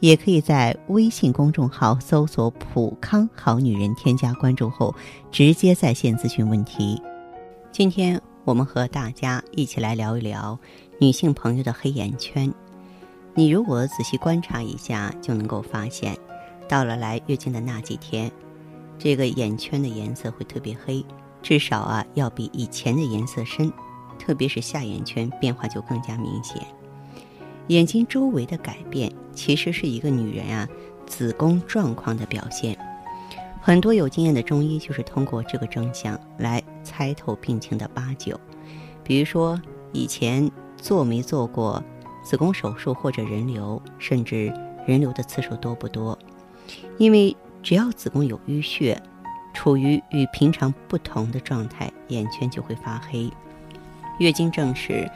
也可以在微信公众号搜索“普康好女人”，添加关注后直接在线咨询问题。今天我们和大家一起来聊一聊女性朋友的黑眼圈。你如果仔细观察一下，就能够发现，到了来月经的那几天，这个眼圈的颜色会特别黑，至少啊要比以前的颜色深，特别是下眼圈变化就更加明显。眼睛周围的改变，其实是一个女人啊子宫状况的表现。很多有经验的中医就是通过这个征象来猜透病情的八九。比如说，以前做没做过子宫手术或者人流，甚至人流的次数多不多？因为只要子宫有淤血，处于与平常不同的状态，眼圈就会发黑。月经正是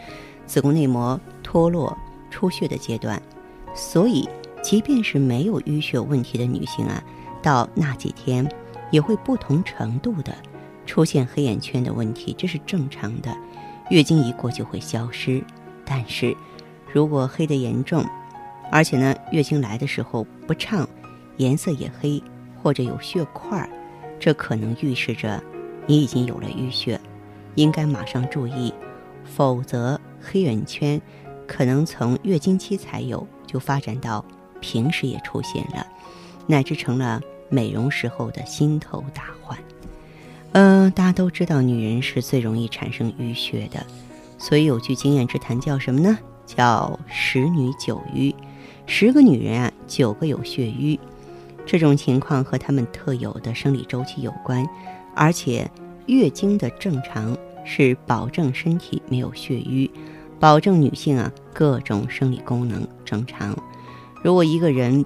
子宫内膜脱落。出血的阶段，所以即便是没有淤血问题的女性啊，到那几天也会不同程度的出现黑眼圈的问题，这是正常的。月经一过就会消失，但是如果黑的严重，而且呢月经来的时候不畅，颜色也黑或者有血块，这可能预示着你已经有了淤血，应该马上注意，否则黑眼圈。可能从月经期才有，就发展到平时也出现了，乃至成了美容时候的心头大患。嗯，大家都知道，女人是最容易产生淤血的，所以有句经验之谈叫什么呢？叫十女九瘀，十个女人啊，九个有血瘀。这种情况和她们特有的生理周期有关，而且月经的正常是保证身体没有血瘀。保证女性啊各种生理功能正常。如果一个人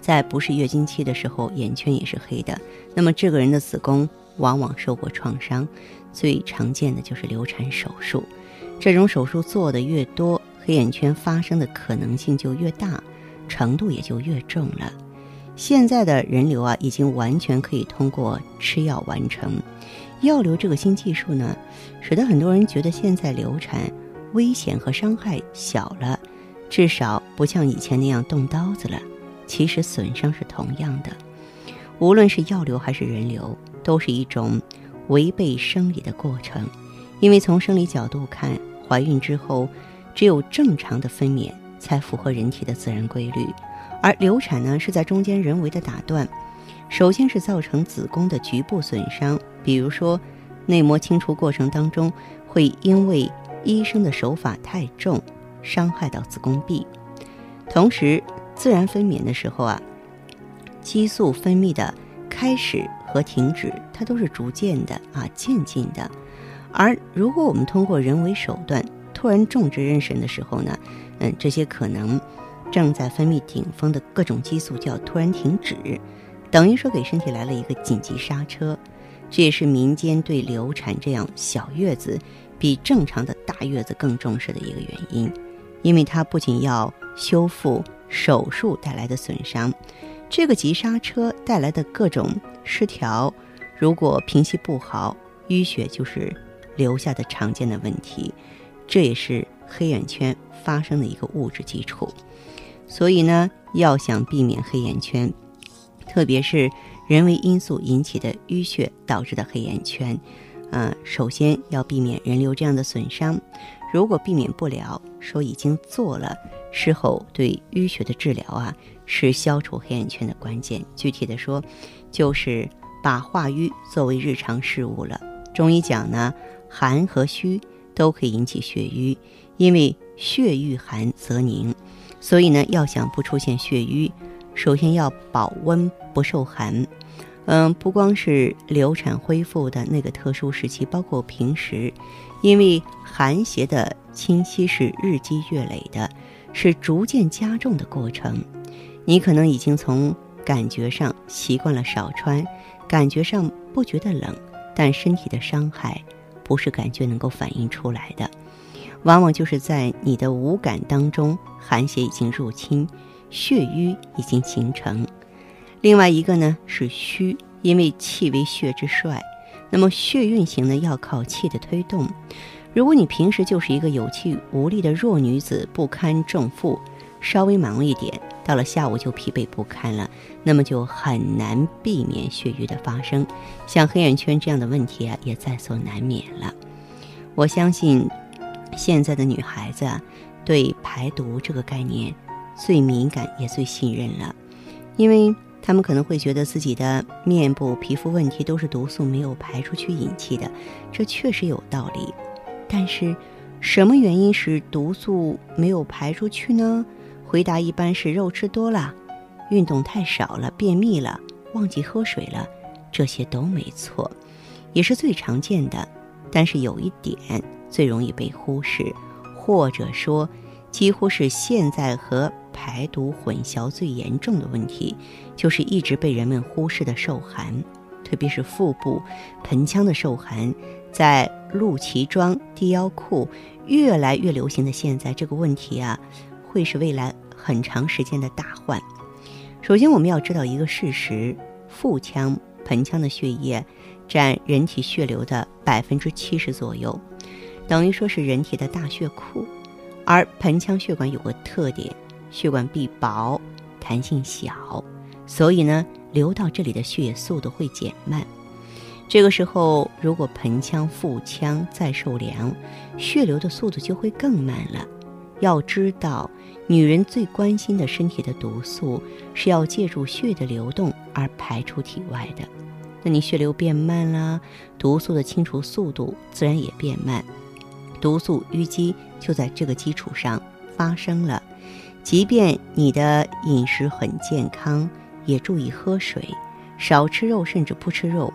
在不是月经期的时候眼圈也是黑的，那么这个人的子宫往往受过创伤。最常见的就是流产手术，这种手术做的越多，黑眼圈发生的可能性就越大，程度也就越重了。现在的人流啊已经完全可以通过吃药完成。药流这个新技术呢，使得很多人觉得现在流产。危险和伤害小了，至少不像以前那样动刀子了。其实损伤是同样的，无论是药流还是人流，都是一种违背生理的过程。因为从生理角度看，怀孕之后只有正常的分娩才符合人体的自然规律，而流产呢是在中间人为的打断。首先是造成子宫的局部损伤，比如说内膜清除过程当中会因为医生的手法太重，伤害到子宫壁。同时，自然分娩的时候啊，激素分泌的开始和停止，它都是逐渐的啊，渐进的。而如果我们通过人为手段突然种植妊娠的时候呢，嗯，这些可能正在分泌顶峰的各种激素就要突然停止，等于说给身体来了一个紧急刹车。这也是民间对流产这样小月子。比正常的大月子更重视的一个原因，因为它不仅要修复手术带来的损伤，这个急刹车带来的各种失调，如果平息不好，淤血就是留下的常见的问题，这也是黑眼圈发生的一个物质基础。所以呢，要想避免黑眼圈，特别是人为因素引起的淤血导致的黑眼圈。嗯，首先要避免人流这样的损伤。如果避免不了，说已经做了，事后对淤血的治疗啊，是消除黑眼圈的关键。具体的说，就是把化瘀作为日常事务了。中医讲呢，寒和虚都可以引起血瘀，因为血遇寒则凝，所以呢，要想不出现血瘀，首先要保温不受寒。嗯，不光是流产恢复的那个特殊时期，包括平时，因为寒邪的侵袭是日积月累的，是逐渐加重的过程。你可能已经从感觉上习惯了少穿，感觉上不觉得冷，但身体的伤害不是感觉能够反映出来的，往往就是在你的五感当中，寒邪已经入侵，血瘀已经形成。另外一个呢是虚，因为气为血之帅，那么血运行呢要靠气的推动。如果你平时就是一个有气无力的弱女子，不堪重负，稍微忙一点。到了下午就疲惫不堪了，那么就很难避免血瘀的发生，像黑眼圈这样的问题啊，也在所难免了。我相信，现在的女孩子啊，对排毒这个概念最敏感也最信任了，因为他们可能会觉得自己的面部皮肤问题都是毒素没有排出去引起的，这确实有道理。但是，什么原因使毒素没有排出去呢？回答一般是肉吃多了，运动太少了，便秘了，忘记喝水了，这些都没错，也是最常见的。但是有一点最容易被忽视，或者说几乎是现在和排毒混淆最严重的问题，就是一直被人们忽视的受寒，特别是腹部、盆腔的受寒，在露脐装、低腰裤越来越流行的现在，这个问题啊，会是未来。很长时间的大患。首先，我们要知道一个事实：腹腔、盆腔的血液占人体血流的百分之七十左右，等于说是人体的大血库。而盆腔血管有个特点，血管壁薄，弹性小，所以呢，流到这里的血液速度会减慢。这个时候，如果盆腔、腹腔再受凉，血流的速度就会更慢了。要知道。女人最关心的身体的毒素是要借助血的流动而排出体外的，那你血流变慢了，毒素的清除速度自然也变慢，毒素淤积就在这个基础上发生了。即便你的饮食很健康，也注意喝水，少吃肉甚至不吃肉，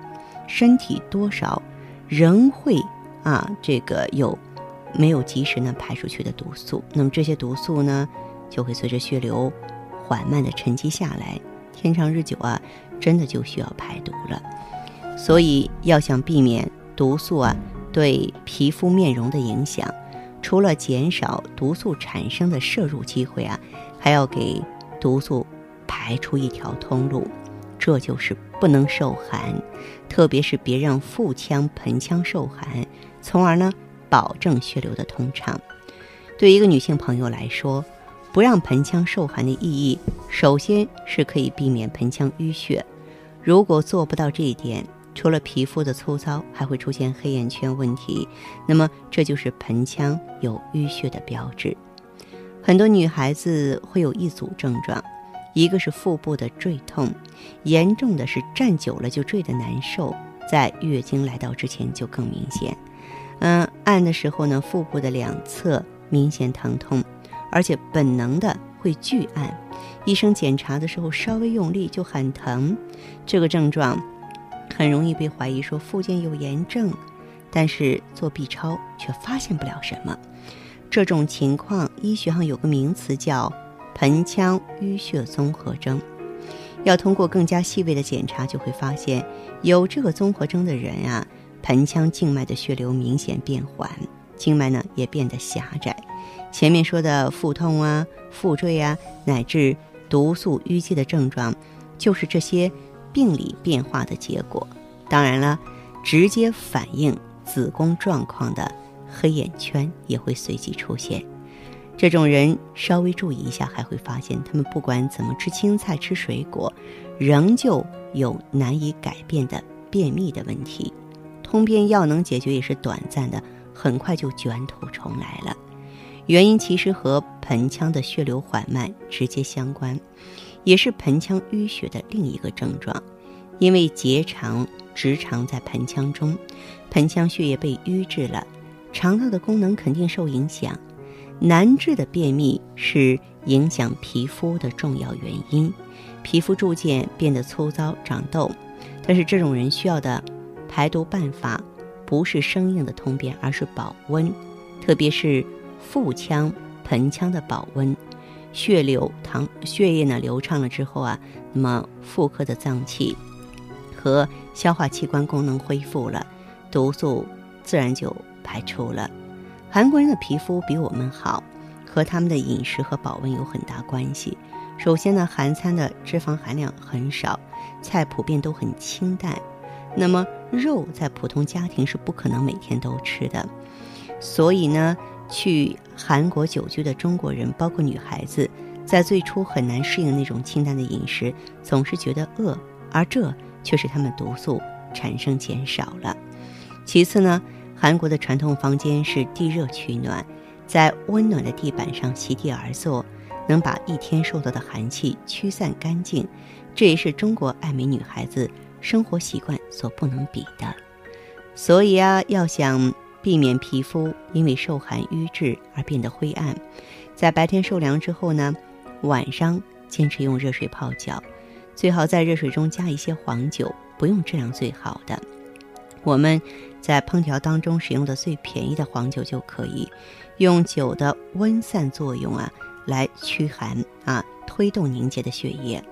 身体多少仍会啊这个有。没有及时呢排出去的毒素，那么这些毒素呢，就会随着血流缓慢的沉积下来，天长日久啊，真的就需要排毒了。所以要想避免毒素啊对皮肤面容的影响，除了减少毒素产生的摄入机会啊，还要给毒素排出一条通路，这就是不能受寒，特别是别让腹腔、盆腔受寒，从而呢。保证血流的通畅。对一个女性朋友来说，不让盆腔受寒的意义，首先是可以避免盆腔淤血。如果做不到这一点，除了皮肤的粗糙，还会出现黑眼圈问题。那么这就是盆腔有淤血的标志。很多女孩子会有一组症状，一个是腹部的坠痛，严重的是站久了就坠得难受，在月经来到之前就更明显。嗯，按的时候呢，腹部的两侧明显疼痛，而且本能的会拒按。医生检查的时候稍微用力就很疼，这个症状很容易被怀疑说附件有炎症，但是做 B 超却发现不了什么。这种情况医学上有个名词叫盆腔淤血综合征。要通过更加细微的检查，就会发现有这个综合征的人啊。盆腔静脉的血流明显变缓，静脉呢也变得狭窄。前面说的腹痛啊、腹坠啊，乃至毒素淤积的症状，就是这些病理变化的结果。当然了，直接反映子宫状况的黑眼圈也会随即出现。这种人稍微注意一下，还会发现他们不管怎么吃青菜、吃水果，仍旧有难以改变的便秘的问题。通便药能解决也是短暂的，很快就卷土重来了。原因其实和盆腔的血流缓慢直接相关，也是盆腔淤血的另一个症状。因为结肠、直肠在盆腔中，盆腔血液被淤滞了，肠道的功能肯定受影响。难治的便秘是影响皮肤的重要原因，皮肤逐渐变得粗糙、长痘。但是这种人需要的。排毒办法不是生硬的通便，而是保温，特别是腹腔、盆腔的保温。血流淌，血液呢流畅了之后啊，那么妇科的脏器和消化器官功能恢复了，毒素自然就排出了。韩国人的皮肤比我们好，和他们的饮食和保温有很大关系。首先呢，韩餐的脂肪含量很少，菜普遍都很清淡。那么肉在普通家庭是不可能每天都吃的，所以呢，去韩国久居的中国人，包括女孩子，在最初很难适应那种清淡的饮食，总是觉得饿，而这却使他们毒素产生减少了。其次呢，韩国的传统房间是地热取暖，在温暖的地板上席地而坐，能把一天受到的寒气驱散干净，这也是中国爱美女孩子。生活习惯所不能比的，所以啊，要想避免皮肤因为受寒瘀滞而变得灰暗，在白天受凉之后呢，晚上坚持用热水泡脚，最好在热水中加一些黄酒，不用质量最好的，我们在烹调当中使用的最便宜的黄酒就可以，用酒的温散作用啊，来驱寒啊，推动凝结的血液。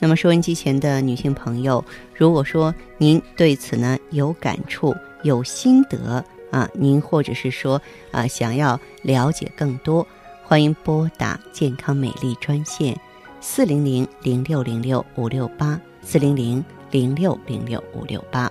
那么，收音机前的女性朋友，如果说您对此呢有感触、有心得啊，您或者是说啊想要了解更多，欢迎拨打健康美丽专线四零零零六零六五六八四零零零六零六五六八。